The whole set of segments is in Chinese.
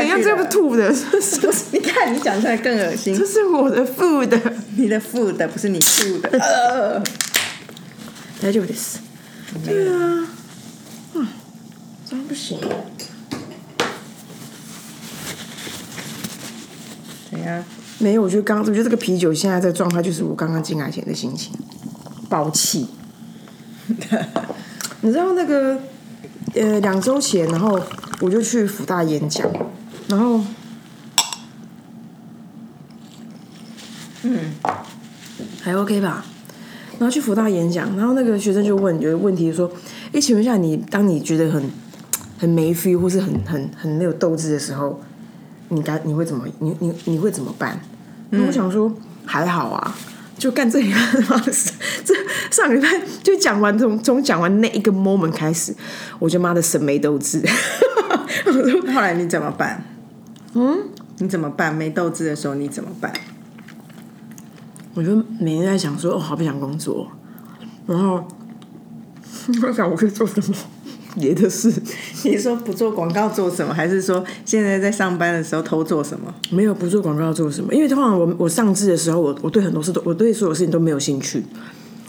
怎样？这不吐的，你看你讲出来更恶心。这是我的 food，你的 food 不是你吐的。呃，大丈夫です。对啊，嗯，这样不行。怎样？没有，我觉得刚，我觉得这个啤酒现在这个状态，就是我刚刚进来前的心情，爆气。你知道那个，呃，两周前，然后我就去福大演讲，然后，嗯，还 OK 吧？然后去福大演讲，然后那个学生就问有个问题说：“哎，请问一下，你当你觉得很很没 feel 或是很很很没有斗志的时候，你该你会怎么你你你会怎么办？”那我想说还好啊，就干这一个妈的，这上个礼拜就讲完从从讲完那一个 moment 开始，我就妈的神没斗志。后来你怎么办？嗯，你怎么办？没斗志的时候你怎么办？我就每天在想说，哦，好不想工作，然后 我想我可以做什么别的事。你说不做广告做什么？还是说现在在上班的时候偷做什么？没有不做广告做什么？因为通常我我上志的时候，我我对很多事都我对所有事情都没有兴趣，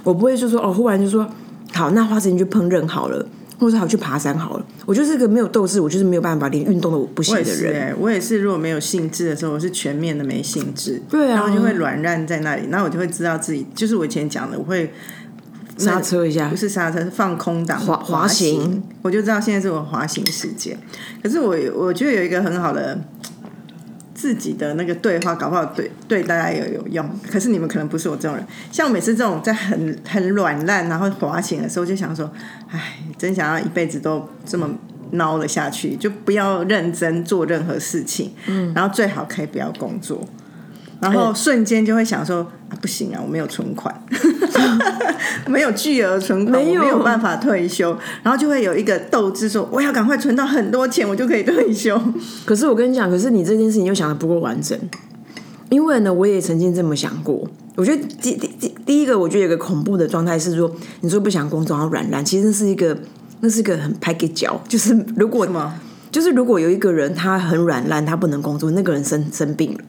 我不会就说哦，忽然就说好，那花时间去烹饪好了，或者好去爬山好了。我就是个没有斗志，我就是没有办法连运动都不行的人。我也是，如果没有兴致的时候，我是全面的没兴致。对啊，然后就会软烂在那里，然后我就会知道自己，就是我以前讲的，我会刹车一下，不是刹车，是放空档滑滑行，我就知道现在是我滑行时间。可是我我觉得有一个很好的自己的那个对话，搞不好对对大家也有用。可是你们可能不是我这种人，像我每次这种在很很软烂然后滑行的时候，就想说，哎，真想要一辈子都这么。孬了下去，就不要认真做任何事情，嗯，然后最好可以不要工作，然后瞬间就会想说啊，不行啊，我没有存款，没有巨额存款，没有。办法退休，然后就会有一个斗志，说我要赶快存到很多钱，我就可以退休。可是我跟你讲，可是你这件事情又想的不够完整，因为呢，我也曾经这么想过。我觉得第第第第一个，我觉得有个恐怖的状态是说，你说不想工作，然后软烂，其实是一个。那是一个很拍给脚，就是如果就是如果有一个人他很软烂，他不能工作，那个人生生病了，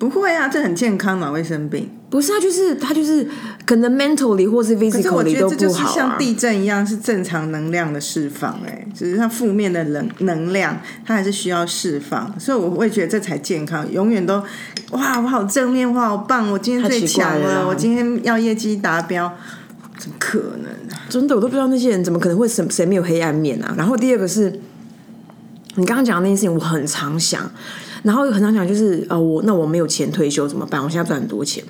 不会啊，这很健康嘛，会生病？不是啊，就是他就是可能 mentally 或是 physically 都不好啊。像地震一样，是正常能量的释放，哎，只是它负面的能能量，它还是需要释放，所以我会觉得这才健康。永远都哇，我好正面，我好棒，我今天最强了，我今天要业绩达标。怎么可能啊！真的，我都不知道那些人怎么可能会谁谁没有黑暗面啊！然后第二个是，你刚刚讲的那件事情，我很常想，然后很常想，就是呃，我那我没有钱退休怎么办？我现在赚很多钱，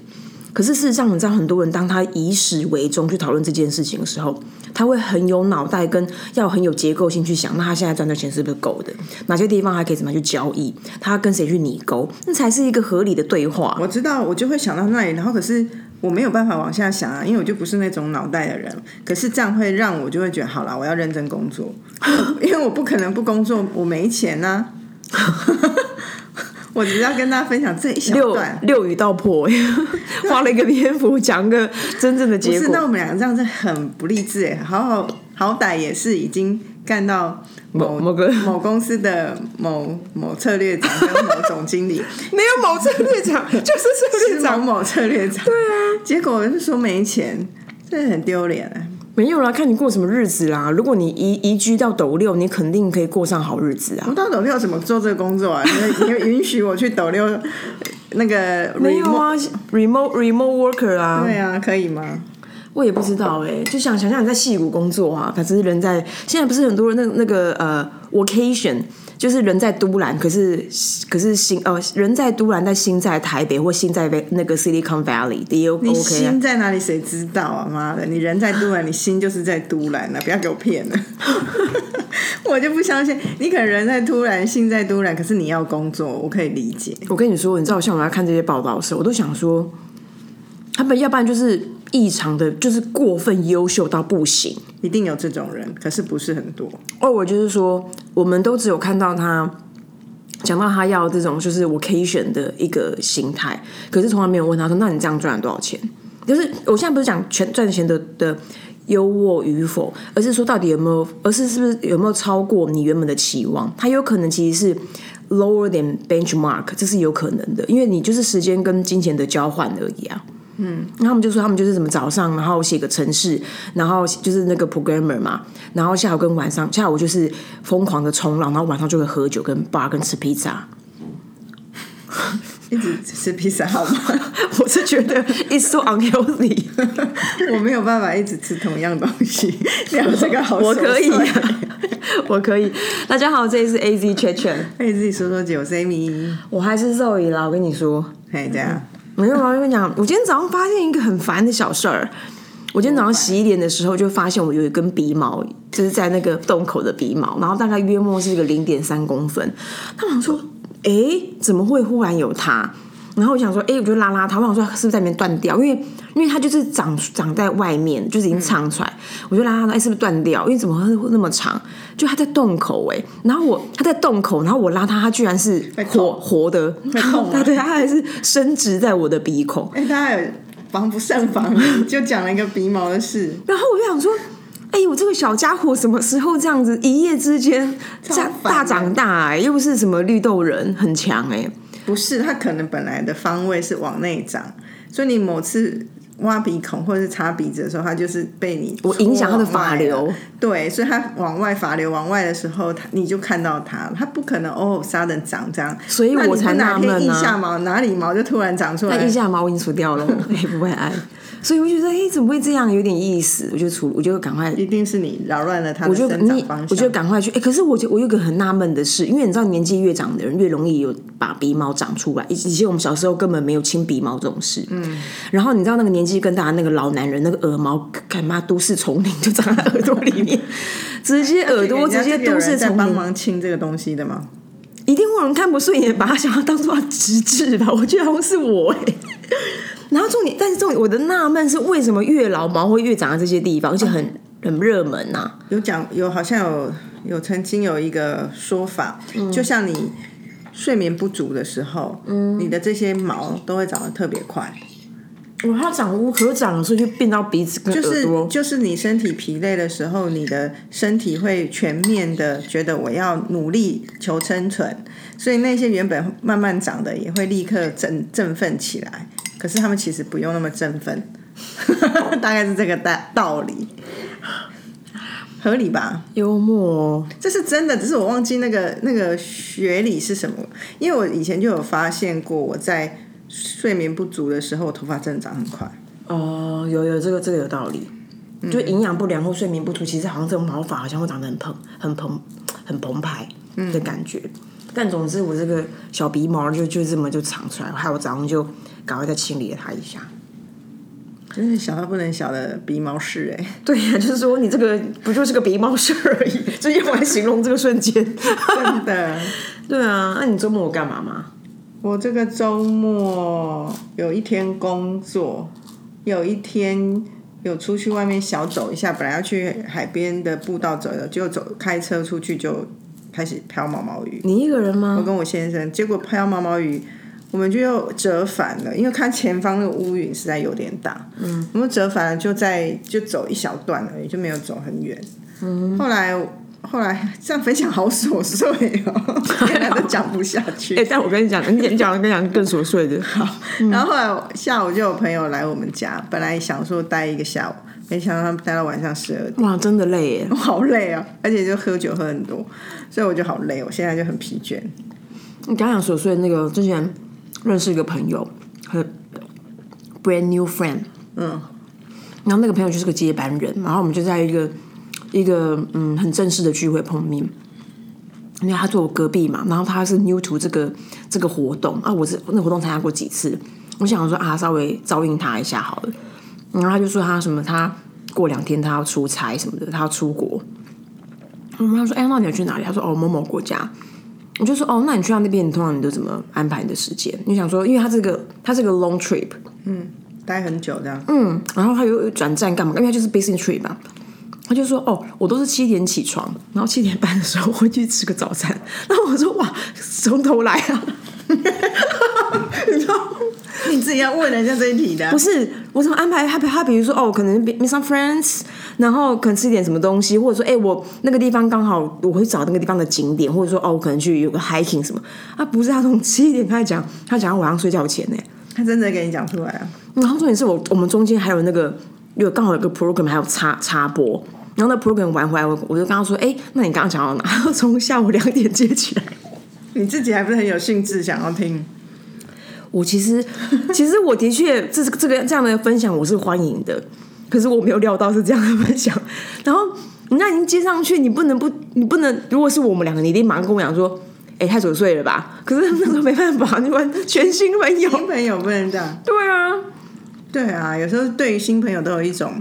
可是事实上，你知道，很多人当他以始为终去讨论这件事情的时候，他会很有脑袋，跟要很有结构性去想，那他现在赚的钱是不是够的？哪些地方还可以怎么去交易？他跟谁去拟勾？那才是一个合理的对话。我知道，我就会想到那里，然后可是。我没有办法往下想啊，因为我就不是那种脑袋的人。可是这样会让我就会觉得，好了，我要认真工作，因为我不可能不工作，我没钱呐。我只要跟大家分享这一小段，六语道破，花了一个篇幅讲个真正的结果。不是，那我们两个这样子很不励志哎，好好好歹也是已经。干到某某个 某公司的某某策略长跟某总经理，没有某策略长，就是策略长某策略长。对啊，结果是说没钱，真的很丢脸啊！没有啦，看你过什么日子啦。如果你移移居到斗六，你肯定可以过上好日子啊。我到斗六怎么做这个工作啊？你 你允许我去斗六那个没有啊？remote remote worker 啊？对啊，可以吗？我也不知道哎，就想想象你在戏谷工作啊，可是人在现在不是很多人那那个呃，vacation 就是人在都兰，可是可是心哦，人在都兰，但心在台北或心在那个 Silicon Valley，也 OK 你心在哪里？谁知道啊？妈的，你人在都兰，你心就是在都兰啊！不要给我骗了，我就不相信你可能人在都兰，心在都兰，可是你要工作，我可以理解。我跟你说，你知道，像我在看这些报道的时候，我都想说，他们要不然就是。异常的，就是过分优秀到不行，一定有这种人，可是不是很多。哦，我就是说，我们都只有看到他讲到他要这种就是 vacation 的一个心态，可是从来没有问他说，那你这样赚了多少钱？就是我现在不是讲全赚钱的的优渥与否，而是说到底有没有，而是是不是有没有超过你原本的期望？他有可能其实是 lower than benchmark，这是有可能的，因为你就是时间跟金钱的交换而已啊。嗯，那他们就说他们就是什么早上，然后写个程式，然后就是那个 programmer 嘛，然后下午跟晚上，下午就是疯狂的冲浪，然后晚上就会喝酒跟 bar 跟吃披萨。一直吃披萨好吗？我是觉得 it's so unhealthy，我没有办法一直吃同样东西，聊这个好我可以、啊，我可以。大家好，这里是 A Z 可以自己说说酒 C 米，我还是肉姨啦。我跟你说，嘿，这样没有啊，我跟你讲，我今天早上发现一个很烦的小事儿。我今天早上洗脸的时候，就发现我有一根鼻毛，就是在那个洞口的鼻毛，然后大概约莫是一个零点三公分。他想说，哎，怎么会忽然有它？然后我想说，哎，我就拉拉它，我想说是不是在里面断掉？因为因为它就是长长在外面，就是已经长出来，我就拉拉它，哎，是不是断掉？因为怎么会那么长？就它在洞口哎，然后我它在洞口，然后我拉它，它居然是活活的，它对它还是伸直在我的鼻孔。哎，大家有防不胜防，就讲了一个鼻毛的事，然后我就想说，哎、我这个小家伙什么时候这样子一夜之间这样超烦的大长大、哎，又不是什么绿豆人，很强哎、不是它可能本来的方位是往内长，所以你某次。挖鼻孔或者是擦鼻子的时候，它就是被你我影响它的发流，对，所以它往外发流往外的时候，它你就看到它，它不可能哦，沙的长这样，所以我才哪天纳闷啊。腋下毛哪里毛就突然长出来？那腋，下毛我已经除掉了，也不会爱，所以我就觉得，哎、怎么会这样？有点意思，我就出，我就赶快一定是你扰乱了他的我就你生长方向。，我就赶快去。哎、可是我就我有个很纳闷的事，因为你知道年纪越长的人越容易有把鼻毛长出来，以以前我们小时候根本没有清鼻毛这种事。嗯，然后你知道那个年纪更大的那个老男人，那个耳毛干嘛都市丛林就长在耳朵里面，直接耳朵直接都市在丛林，帮忙清这个东西的吗？一定会有人看不顺眼，把他想要当做直至吧？我觉得好像是我哎、然后重点，但是重点，我的纳闷是为什么越老毛会越长在这些地方，而且很很热门呐、有讲有好像有有曾经有一个说法，嗯就像你睡眠不足的时候，你的这些毛都会长得特别快，我，它长无可长，所以就变到鼻子跟就是。就是你身体疲累的时候，你的身体会全面的觉得我要努力求生存，所以那些原本慢慢长的也会立刻振振奋起来。可是他们其实不用那么振奋，大概是这个道道理，合理吧？幽默哦，这是真的，只是我忘记那个那个学理是什么。因为我以前就有发现过，我在睡眠不足的时候，我头发真的长很快。哦，有有这个这个有道理。就营养不良或睡眠不足，其实好像这种毛发好像会长得很蓬、很蓬、很澎湃的感觉。但总之，我这个小鼻毛就就这么就长出来，害我早上就赶快再清理了它一下。真是小到不能小的鼻毛事哎、对呀、就是说你这个不就是个鼻毛事而已，就用来形容这个瞬间。真的。对啊，那你周末有干嘛吗？我这个周末有一天工作，有一天有出去外面小走一下，本来要去海边的步道走的，结果走开车出去就开始飘毛毛雨。你一个人吗我？跟我先生，结果飘毛毛雨，我们就又折返了，因为看前方那个乌云实在有点大。嗯，我们折返了，就在就走一小段而已，就没有走很远。嗯，后来后来这样分享好琐碎哦，原来都讲不下去。哎、但我跟你讲，你讲跟你讲更琐碎的。好，然后后来下午就有朋友来我们家，本来想说待一个下午，没想到他们待到晚上十二点，哇，真的累耶。我好累啊，而且就喝酒喝很多，所以我就好累，我现在就很疲倦。你刚讲琐碎那个，之前认识一个朋友，和 brand new friend，嗯，然后那个朋友就是个接班人，然后我们就在一个一个嗯很正式的聚会碰面。因为他坐我隔壁嘛，然后他是 new to 这个这个活动啊，我是那个活动参加过几次，我想说啊，稍微照应他一下好了。然后他就说他什么，他过两天他要出差什么的，他要出国。我们他说，哎，那你要去哪里？他说，哦，某某国家。我就说，哦，那你去到那边，你通常你都怎么安排你的时间？你想说，因为他这个他是个 long trip，嗯待很久这样，嗯，然后他又转站干嘛？因为他就是 business trip 嘛。他就说：“哦，我都是七点起床，然后七点半的时候会去吃个早餐。”然后我说：“哇，从头来啊！” 你知道你自己要问人家这一题的啊不，是，我怎么安排他？他比如说哦，可能 meet some friends，然后可能吃一点什么东西，或者说哎，我那个地方刚好我会找那个地方的景点，或者说哦，我可能去有个 hiking 什么。他不是他从七点开始讲，他讲到晚上睡觉前呢。他真的给你讲出来啊！然后重点是我我们中间还有那个有刚好有个 program 还有插插播，然后那 program 玩回来，我我就跟他说，哎，那你刚刚讲到哪？从下午两点接起来，你自己还不是很有兴致想要听？我其实其实我的确这这个这样的分享我是欢迎的，可是我没有料到是这样的分享。然后人家已经接上去，你不能不你不能，如果是我们两个，你一定马上跟我讲说。哎，太琐碎了吧？可是那时候没办法，你们全新朋友，新朋友不能这样。对啊，对啊，有时候对于新朋友都有一种，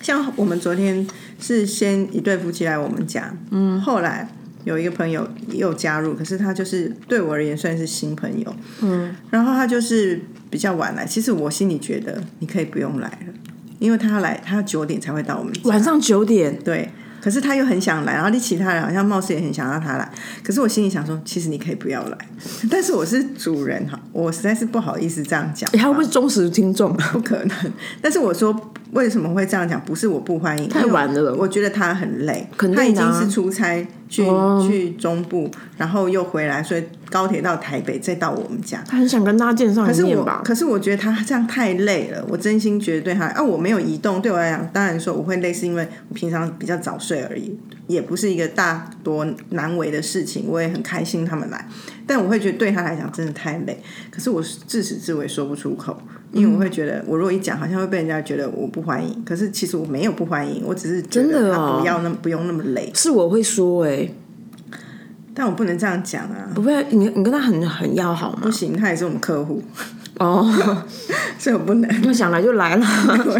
像我们昨天是先一对夫妻来我们家，嗯，后来有一个朋友又加入，可是他就是对我而言算是新朋友，嗯，然后他就是比较晚来，其实我心里觉得你可以不用来了，因为他来他九点才会到我们晚上九点，对。可是他又很想来，然后你其他人好像貌似也很想让他来。可是我心里想说，其实你可以不要来。但是我是主人哈，我实在是不好意思这样讲。他会不会忠实听众？不可能。但是我说为什么会这样讲？不是我不欢迎，太晚了。我觉得他很累，他已经是出差去去中部，然后又回来，所以高铁到台北，再到我们家。他很想跟大家见上一面吧？可是我觉得他这样太累了。我真心觉得对他啊，我没有移动，对我来讲，当然说我会累，是因为我平常比较早睡。而已，也不是一个大多难为的事情，我也很开心他们来，但我会觉得对他来讲真的太累。可是我自始至尾说不出口，因为我会觉得我如果一讲，好像会被人家觉得我不欢迎。可是其实我没有不欢迎，我只是真的他不要那么不用那么累。是我会说哎，但我不能这样讲啊！不会，你你跟他很很要好吗？不行，他也是我们客户。哦，所以我不能，就想来就来了，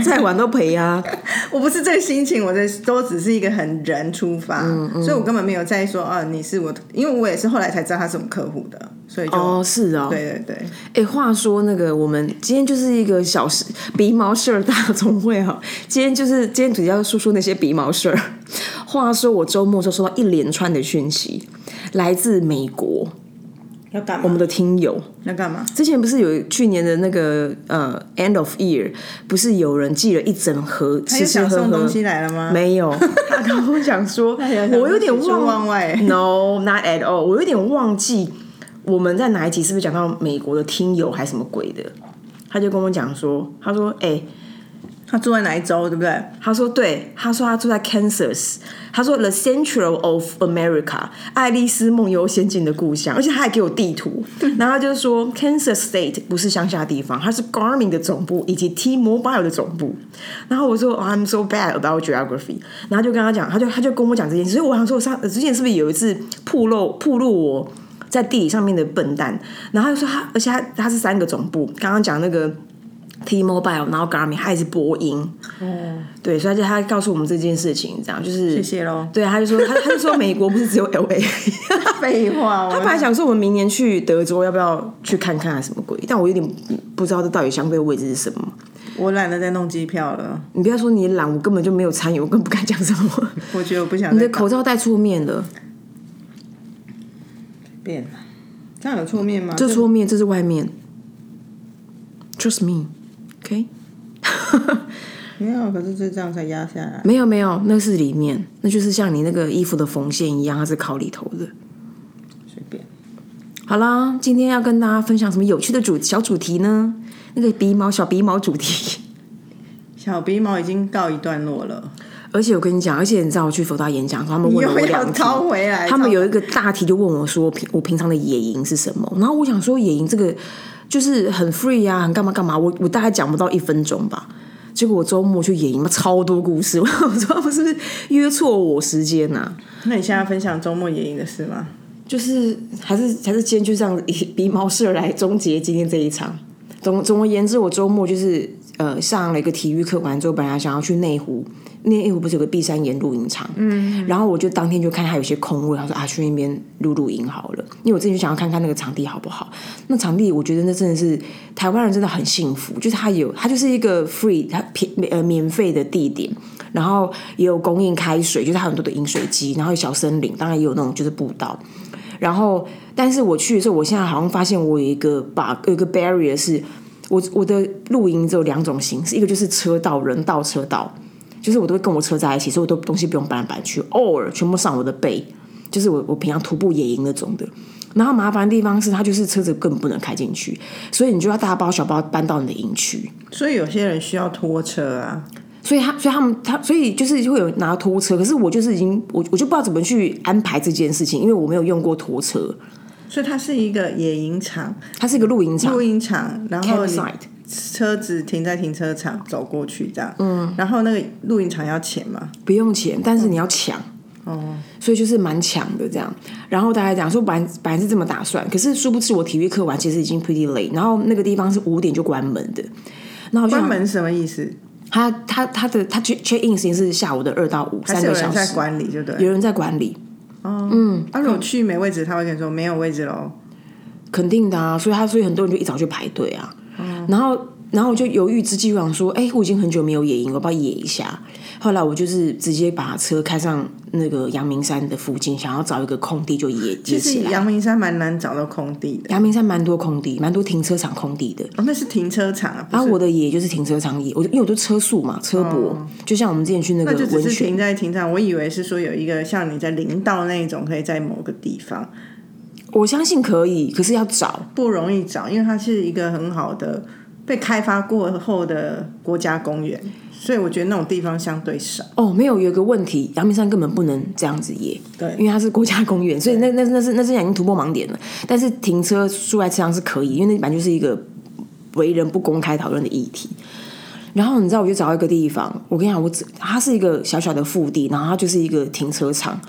再晚都赔啊！我不是这个心情，我的都只是一个很人出发，所以我根本没有在意说啊，你是我，因为我也是后来才知道他是我们客户的，所以就哦是哦，对对对。哎，话说那个，我们今天就是一个小事鼻毛事儿大总会哈，今天就是今天主要说说那些鼻毛事儿。话说我周末就收到一连串的讯息，来自美国。要干嘛？我们的听友要干嘛？之前不是有去年的那个呃 end of year，不是有人寄了一整盒吃吃喝喝东西来了吗？没有，他跟我讲说，我有点忘，no，not at all，我有点忘记我们在哪一集是不是讲到美国的听友还是什么鬼的？他就跟我讲说，他说，哎。他住在哪一州，对不对？他说对，他说他住在 Kansas，他说 The Central of America，爱丽丝梦游仙境的故乡，而且他还给我地图，然后他就是说 Kansas State 不是乡下地方，它是 Garmin 的总部以及 T-Mobile 的总部。然后我说 I'm so bad about geography，然后就跟他讲，他就他就跟我讲这件事。所以我想说，上之前是不是有一次铺露铺露我在地理上面的笨蛋？然后他说他，而且他他是三个总部，刚刚讲那个。T-Mobile，然后 Garmin，还是波音。哦，对，所以就他告诉我们这件事情，这样就是谢谢喽。对，他就说他他就说美国不是只有 L A，废话。他本来想说我们明年去德州要不要去看看什么鬼，但我有点不知道这到底相对位置是什么。我懒得再弄机票了。你不要说你懒，我根本就没有参与，我更不敢讲什么。我觉得我不想。你的口罩戴错面了。变了，这样有错面吗？这错面，这是外面。Trust me。OK，没有，可是就这样才压下来。没有没有，那是里面，那就是像你那个衣服的缝线一样，它是靠里头的。随便。好啦，今天要跟大家分享什么有趣的主小主题呢？那个鼻毛小鼻毛主题。小鼻毛已经告一段落了。而且我跟你讲，而且你知道我去佛大演讲，他们问了我两题，他们有一个大题就问我说，平我平常的野营是什么？然后我想说，野营这个。就是很 free 啊，很干嘛干嘛，我我大概讲不到一分钟吧。结果我周末去野营，超多故事。我说他们是不是约错我时间呐？那你现在分享周末野营的事吗？就是还是还是今天就这样以鼻毛事来终结今天这一场。总总而言之，我周末就是呃上了一个体育课，完之后本来想要去内湖。那湖不是有个碧山岩露营场，嗯，然后我就当天就看它有些空位，他说啊去那边露露营好了，因为我自己就想要看看那个场地好不好。那场地我觉得那真的是台湾人真的很幸福，就是它有它就是一个 free 它便呃免费的地点，然后也有供应开水，就是它很多的饮水机，然后有小森林，当然也有那种就是步道。然后但是我去的时候，我现在好像发现我有一个把有一个 barrier 是。我我的露营只有两种形式，一个就是车道人道车道，就是我都会跟我车在一起，所以我都东西不用搬来搬去，偶尔全部上我的背，就是我我平常徒步野营那种的。然后麻烦的地方是，它就是车子根本不能开进去，所以你就要大包小包搬到你的营区。所以有些人需要拖车啊，所以他，所以他们，他，所以就是会有拿拖车。可是我就是已经，我我就不知道怎么去安排这件事情，因为我没有用过拖车。所以它是一个野营场，它是一个露营场，露营场，然后你车子停在停车场走过去这样。嗯，然后那个露营场要钱吗？不用钱，但是你要抢。哦，所以就是蛮强的这样。然后大家讲说，本来本来是这么打算，可是殊不知我体育课完其实已经 pretty late，然后那个地方是五点就关门的。然关门是什么意思？他他他的他 check check in 时间是下午的二到五三个小时，在管理，就对了。有人在管理，嗯，啊，如果去没位置，他会跟你说没有位置喽。肯定的啊。所以他所以很多人就一早去排队啊。然后然后我就犹豫之际，我想说，哎，我已经很久没有野营了，我要不要野一下？后来我就是直接把车开上那个阳明山的附近，想要找一个空地就野其实野起来。阳明山蛮难找到空地的，阳明山蛮多空地，蛮多停车场空地的。哦，那是停车场啊，不然后是我的野就是停车场野，我因为我都车速嘛，车博，就像我们之前去那个那就只文学是停在停车场。我以为是说有一个像你在林道那一种，可以在某个地方我相信可以，可是要找。不容易找，因为它是一个很好的被开发过后的国家公园，所以我觉得那种地方相对少。哦，没有，有一个问题，阳明山根本不能这样子耶，对因为它是国家公园，所以那那那是那是已经突破盲点了。但是停车住在车上是可以，因为那本来就是一个为人不公开讨论的议题。然后你知道，我就找到一个地方，我跟你讲，我只它是一个小小的腹地，然后它就是一个停车场，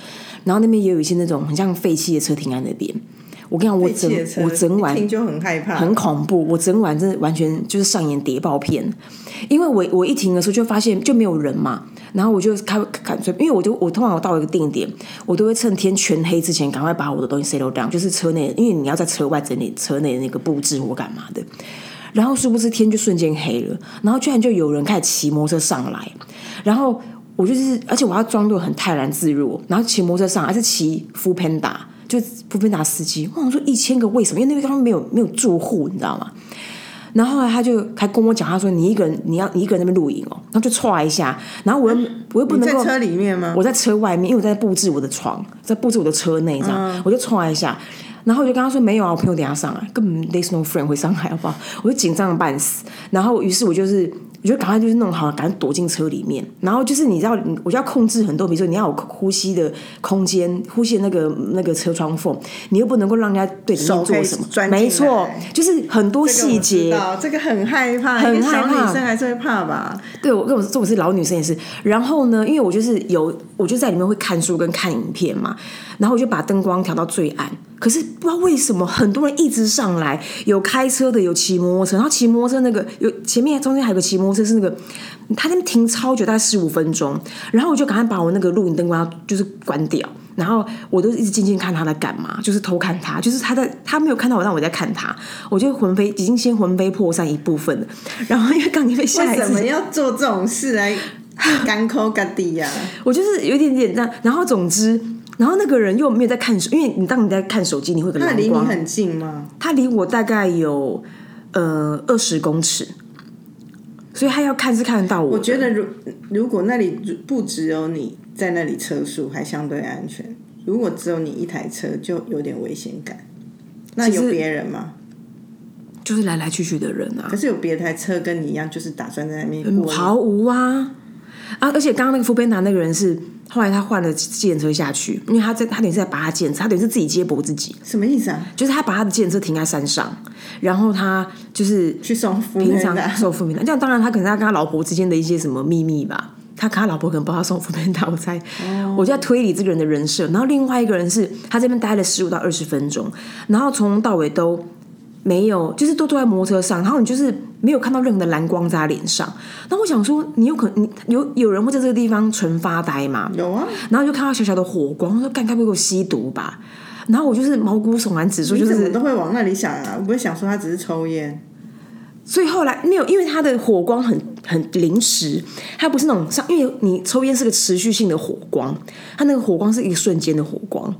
然后那边也有一些那种很像废弃的车停在那边。我跟你讲，我整我整晚一听就很害怕，很恐怖，我整晚真的完全就是上演谍报片，因为我我一停的时候就发现就没有人嘛，然后我就开开因为我就我通常我到一个定点，我都会趁天全黑之前赶快把我的东西 settle down，就是车内，因为你要在车外整理车内的那个布置或干嘛的，然后殊不知天就瞬间黑了，然后居然就有人开始骑摩托车上来，然后我就是，而且我要装作很泰然自若，然后骑摩托车上来，还是骑 Full Panda，就 o o Panda 司机。我想说一千个为什么？因为那边刚刚没有没有住户，你知道吗？然后后来他就还跟我讲，他说你一个人你要你一个人那边露营哦，然后就歘一下，然后我又我又不能够在车里面吗？我在车外面，因为我在布置我的床，在布置我的车内，这样、我就歘一下，然后我就跟他说没有啊，我朋友等下上来，根本 there's no friend 会上来，好不好？我就紧张的半死，然后于是我就是。我就赶快就是弄好，赶快躲进车里面。然后就是你知道，我就要控制很多，比如说你要有呼吸的空间，呼吸的那个那个车窗缝，你又不能够让人家对你做什么没错，就是很多细节。道这个很害怕，很害怕女生还是会怕吧？对我跟我这我是老女生也是。然后呢，因为我就是有，我就在里面会看书跟看影片嘛，然后我就把灯光调到最暗。可是不知道为什么，很多人一直上来，有开车的，有骑摩托车，然后骑摩托车那个有前面中间还有个骑摩托车是那个，他那边停超久，大概十五分钟。然后我就赶快把我那个录影灯光就是关掉，然后我都一直静静看他在干嘛，就是偷看他，就是他在他没有看到我，但我在看他，我就魂飞已经先魂飞魄散一部分了。然后因为刚因为下一次为什么要做这种事来干抠干地呀？我就是有一点点这样，然后总之，然后那个人又没有在看手，因为你当你在看手机，你会有个那离你，很近吗？他离我大概有呃二十公尺，所以他要看是看得到我的。我觉得如如果那里不只有你在那里车速，还相对安全；如果只有你一台车，就有点危险感。那有别人吗？就是来来去去的人啊可，是有别台车跟你一样，就是打算在那边过。毫无啊啊！而且刚刚那个副边达那个人是后来他换了计程车下去，因为他在他等于是在把他检测，他等于是自己接驳自己，什么意思啊？就是他把他的计程车停在山上，然后他就是去送平常的。送副面这样当然他可能他跟他老婆之间的一些什么秘密吧。他跟他老婆可能帮他送副面达，我猜。我就在推理这个人的人设。然后另外一个人是他这边待了十五到二十分钟，然后从头到尾都没有，就是都坐在摩托车上，然后你就是没有看到任何的蓝光在他脸上。那我想说，你有可能你有有人会在这个地方纯发呆吗？有啊，然后就看到小小的火光，我说干该不会给我吸毒吧？然后我就是毛骨悚然指数，就是都会往那里想啊？我不会想说他只是抽烟。所以后来没有，因为它的火光很很临时，它不是那种像，因为你抽烟是个持续性的火光，它那个火光是一个瞬间的火光，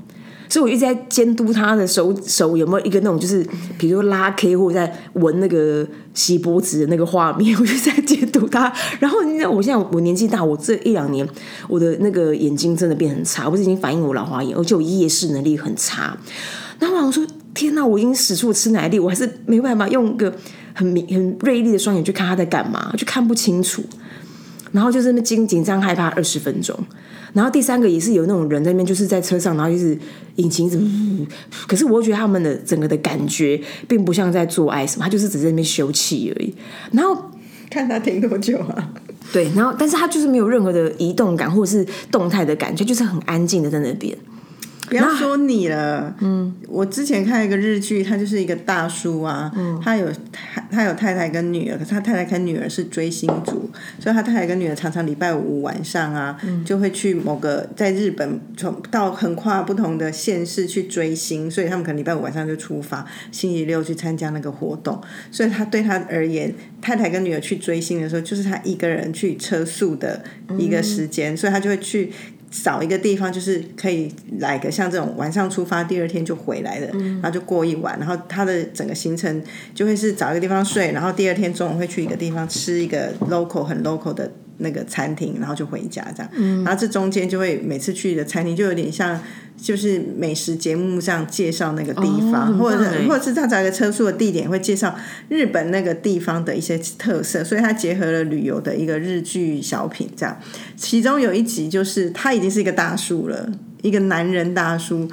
所以我一直在监督他的手手有没有一个那种就是比如说拉 K 或者在闻那个洗脖子的那个画面，我就在监督他。然后你知道我现在我年纪大，我这一两年我的那个眼睛真的变很差，我不是已经反映我老花眼，而且我夜视能力很差。然后我想说，天哪，我已经使出吃奶力，我还是没办法用个很明很锐利的双眼去看他在干嘛，就看不清楚。然后就是那紧紧张害怕二十分钟，然后第三个也是有那种人在那边，就是在车上，然后就是引擎怎么，可是我觉得他们的整个的感觉并不像在做爱什么，他就是只在那边休憩而已。然后看他停多久啊？对，然后但是他就是没有任何的移动感或者是动态的感觉，就是很安静的在那边。不要说你了，嗯，我之前看一个日剧，他就是一个大叔啊，嗯，他有他他有太太跟女儿，可是他太太跟女儿是追星族，所以他太太跟女儿常常礼拜五晚上啊，就会去某个在日本从到横跨不同的县市去追星，所以他们可能礼拜五晚上就出发，星期六去参加那个活动，所以他对他而言，太太跟女儿去追星的时候，就是他一个人去车速的一个时间，所以他就会去。找一个地方，就是可以来个像这种晚上出发，第二天就回来的，然后就过一晚，然后他的整个行程就会是找一个地方睡，然后第二天中午会去一个地方吃一个 local 很 local 的那个餐厅，然后就回家这样。然后这中间就会每次去的餐厅就有点像。就是美食节目上介绍那个地方，或者或者是他找一个车速的地点，会介绍日本那个地方的一些特色，所以他结合了旅游的一个日剧小品这样。其中有一集就是他已经是一个大叔了，一个男人大叔。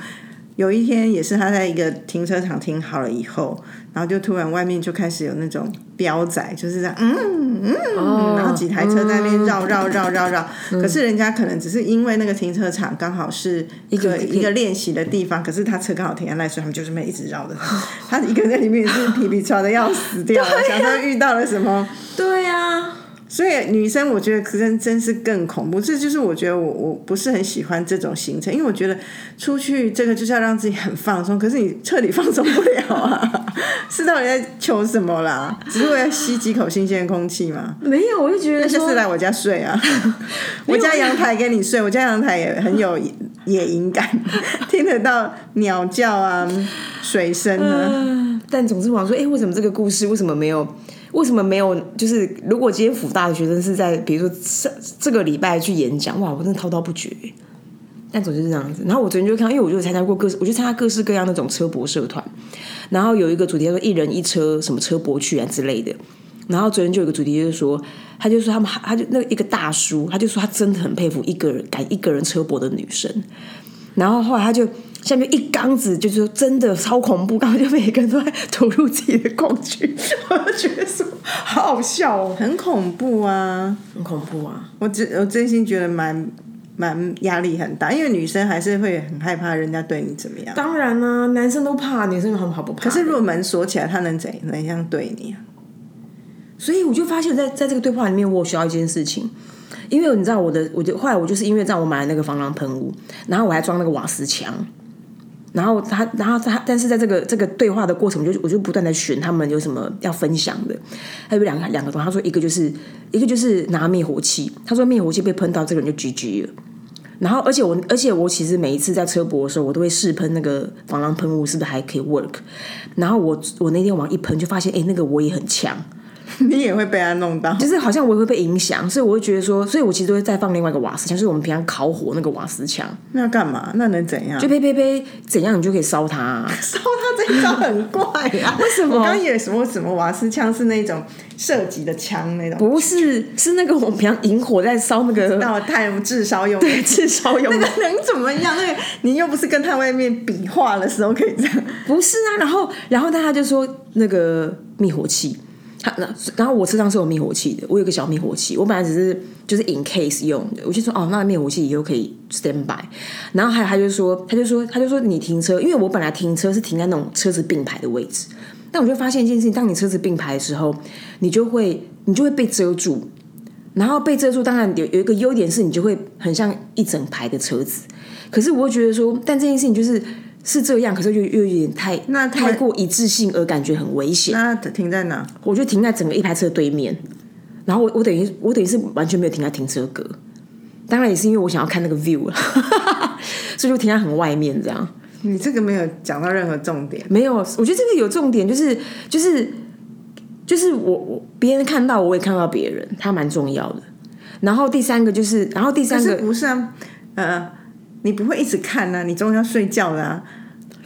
有一天也是他在一个停车场停好了以后，然后就突然外面就开始有那种飙仔，就是这样，嗯嗯，然后几台车在那边绕绕绕绕绕。可是人家可能只是因为那个停车场刚好是一个一个练习的地方，可是他车刚好停在那，所以他们就这么一直绕的他。他一个人在里面是皮皮喘的要死掉，想说遇到了什么？对呀。所以女生我觉得真真是更恐怖，这就是我觉得我我不是很喜欢这种行程，因为我觉得出去这个就是要让自己很放松，可是你彻底放松不了啊！是到底在求什么啦？只是为了吸几口新鲜空气吗？没有，我就觉得就是来我家睡啊！我家阳台跟你睡，我家阳台也很有野营感，听得到鸟叫啊、水声啊。但总之我想说，哎，为什么这个故事为什么没有？为什么没有？就是如果今天辅大的学生是在，比如说这这个礼拜去演讲，哇，我真的滔滔不绝。但总之是这样子。然后我昨天就看，因为我就参加过各，我就参加各式各样那种车博社团。然后有一个主题叫做“一人一车”，什么车博去啊之类的。然后昨天就有个主题就是说，他就说他们，他就那一个大叔，他就说他真的很佩服一个人敢一个人车博的女生。然后后来他就。下面一缸子，就是说真的超恐怖，刚刚就每个人都在投入自己的恐惧，我就觉得说好好笑哦，很恐怖啊，很恐怖啊！我真我真心觉得蛮蛮压力很大，因为女生还是会很害怕人家对你怎么样。当然啊，男生都怕，女生很好不怕。可是如果门锁起来，他能怎怎样对你啊？所以我就发现，在在这个对话里面，我需要一件事情，因为你知道我的，我就后来我就是因为这样，我买了那个防狼喷雾，然后我还装那个瓦斯枪。然后他，然后他，但是在这个这个对话的过程，我就我就不断的选他们有什么要分享的。还有两个两个东西，他说一个就是一个就是拿灭火器，他说灭火器被喷到，这个人就 GG 了。然后而且我而且我其实每一次在车博的时候，我都会试喷那个防狼喷雾，是不是还可以 work？然后我我那天往一喷，就发现哎，那个我也很强。你也会被他弄到，就是好像我也会被影响，所以我会觉得说，所以我其实都会再放另外一个瓦斯枪，就是我们平常烤火那个瓦斯枪。那要干嘛？那能怎样？就呸呸呸，怎样你就可以烧它？烧它这一招很怪啊！为什么？我刚以为什么什么瓦斯枪是那种射击的枪那种，不是，是那个我们平常引火在烧那个，那太炙烧用，对，炙烧用。那个能怎么样？那个你又不是跟他外面比划的时候可以这样？不是啊，然后然后大家就说那个灭火器。他那，然后我车上是有灭火器的，我有个小灭火器。我本来只是就是 in case 用的，我就说哦，那灭火器以后可以 stand by。然后还有他就说，他就说，他就说你停车，因为我本来停车是停在那种车子并排的位置，但我就发现一件事情，当你车子并排的时候，你就会你就会被遮住，然后被遮住，当然有有一个优点是你就会很像一整排的车子，可是我会觉得说，但这件事情就是。是这样，可是又又有点太那太过一致性，而感觉很危险。那停在哪？我就停在整个一排车对面，然后我我等于我等于是完全没有停在停车格。当然也是因为我想要看那个 view，所以就停在很外面这样。你这个没有讲到任何重点。没有，我觉得这个有重点，就是就是就是我我别人看到我也看到别人，它蛮重要的。然后第三个就是，然后第三个不是啊？呃，你不会一直看啊，你终于要睡觉了啊。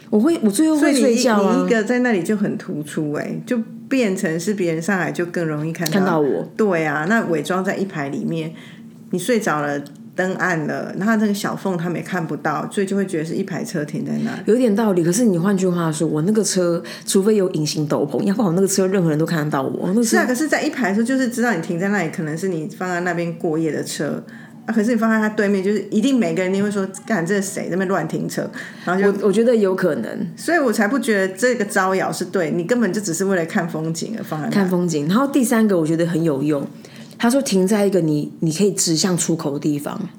我会我最后会睡觉啊你一，个在那里就很突出哎、就变成是别人上来就更容易看到看到我。对啊，那伪装在一排里面，你睡着了，灯暗了，然后那个小缝他们也看不到，所以就会觉得是一排车停在那里。有点道理，可是你换句话说，我那个车除非有隐形斗篷，要不然我那个车任何人都看得到我。那是啊，可是，在一排的时候，就是知道你停在那里，可能是你放在那边过夜的车。啊！可是你放在他对面，就是一定每个人一定会说：“干，这是谁在那边乱停车？”然后就，我我觉得有可能所以我才不觉得这个招摇是对你根本就只是为了看风景而放在。看风景。然后第三个我觉得很有用，他说停在一个你你可以指向出口的地方，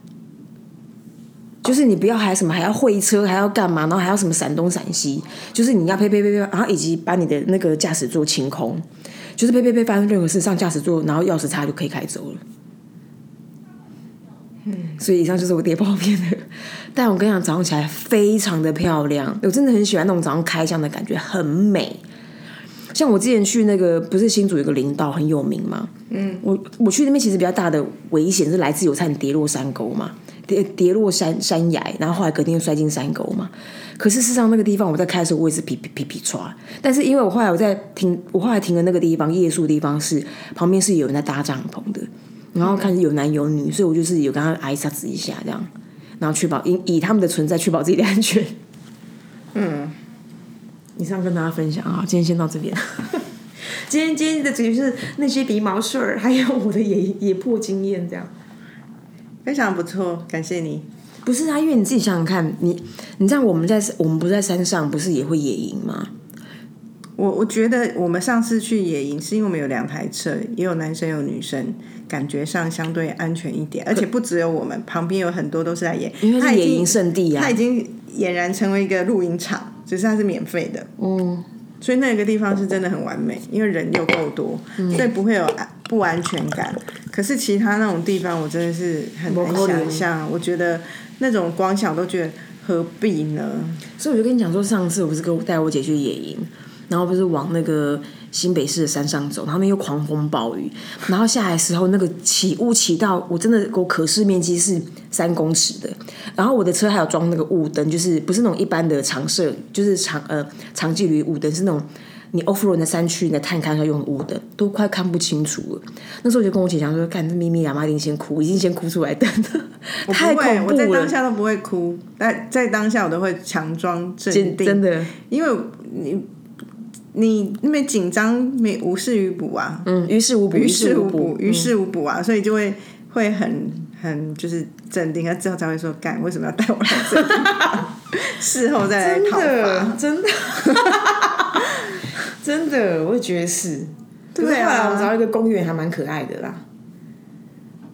就是你不要还什么还要会车还要干嘛，然后还要什么闪东闪西，就是你要呸呸呸呸，然后以及把你的那个驾驶座清空，就是呸呸呸发生任何事上驾驶座，然后钥匙插就可以开走了。所以以上就是我谍报片的，但我跟你讲，早上起来非常的漂亮，我真的很喜欢那种早上开箱的感觉，很美。像我之前去那个，不是新竹有个林道很有名吗？嗯，我我去那边其实比较大的危险是来自有差点跌落山沟嘛，跌跌落山山崖，然后后来隔天又摔进山沟嘛。可是事实上那个地方我在开的时候我也是皮皮皮皮抓，但是因为我后来我在停，我后来停的那个地方夜宿的地方是旁边是有人在搭帐篷的，然后看是有男有女，所以我就是有跟他挨杀子一下这样，然后确保以以他们的存在确保自己的安全。嗯，以上跟大家分享啊，今天先到这边。今天今天的主题是那些鼻毛事儿，还有我的野野破经验，这样。非常不错，感谢你。不是啊，因为你自己想想看，你你这样我们在我们不是在山上，不是也会野营吗？我我觉得我们上次去野营是因为我们有两台车，也有男生有女生，感觉上相对安全一点，而且不只有我们，旁边有很多都是在野，因为野营圣地啊它已。经俨然成为一个露营场，只是它是免费的，嗯，所以那个地方是真的很完美，因为人又够多，所以不会有安不安全感。可是其他那种地方，我真的是很难想象，我觉得那种光想都觉得何必呢？所以我就跟你讲说，上次我不是跟我带我姐去野营，然后不是往那个新北市的山上走，然后那又狂风暴雨，然后下来的时候那个起雾起到我真的我可视面积是三公尺的，然后我的车还有装那个雾灯，就是不是那种一般的长射，就是长呃长距离雾灯，是那种。你 off road 的山区，你的探勘要用的雾灯，都快看不清楚了。那时候我就跟我姐讲说：“看这咪咪喇嘛一定先哭，已经先哭出来灯了，太，恐怖了我在当。下都不会哭，但在当下我都会强装镇定，真的，因为你你那边紧张没无事于补啊，嗯，于事无补，于事无补于事无补啊，所以就会会很很就是镇定，啊之后才会说干为什么要带我来这里？事后再来讨伐。真的，真的，我也觉得是。对啊找一个公园，还蛮可爱的啦。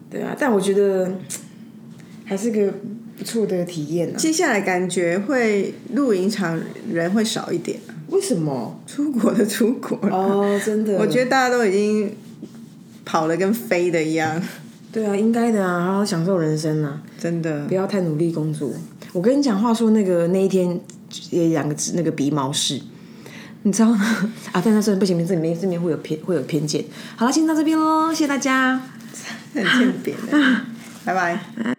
对啊，但我觉得还是个不错的体验啊。接下来感觉会露营场人会少一点，为什么？出国的出国。哦，真的，我觉得大家都已经跑得跟飞的一样，对啊，应该的啊，好好享受人生啊，真的不。要太努力工作。我跟你讲，话说那个那一天也两个字，那个鼻毛事。你知道吗？啊，但他说不行，这里面这边会有偏会有偏见。好了，先到这边喽，谢谢大家。很欠扁的。拜拜。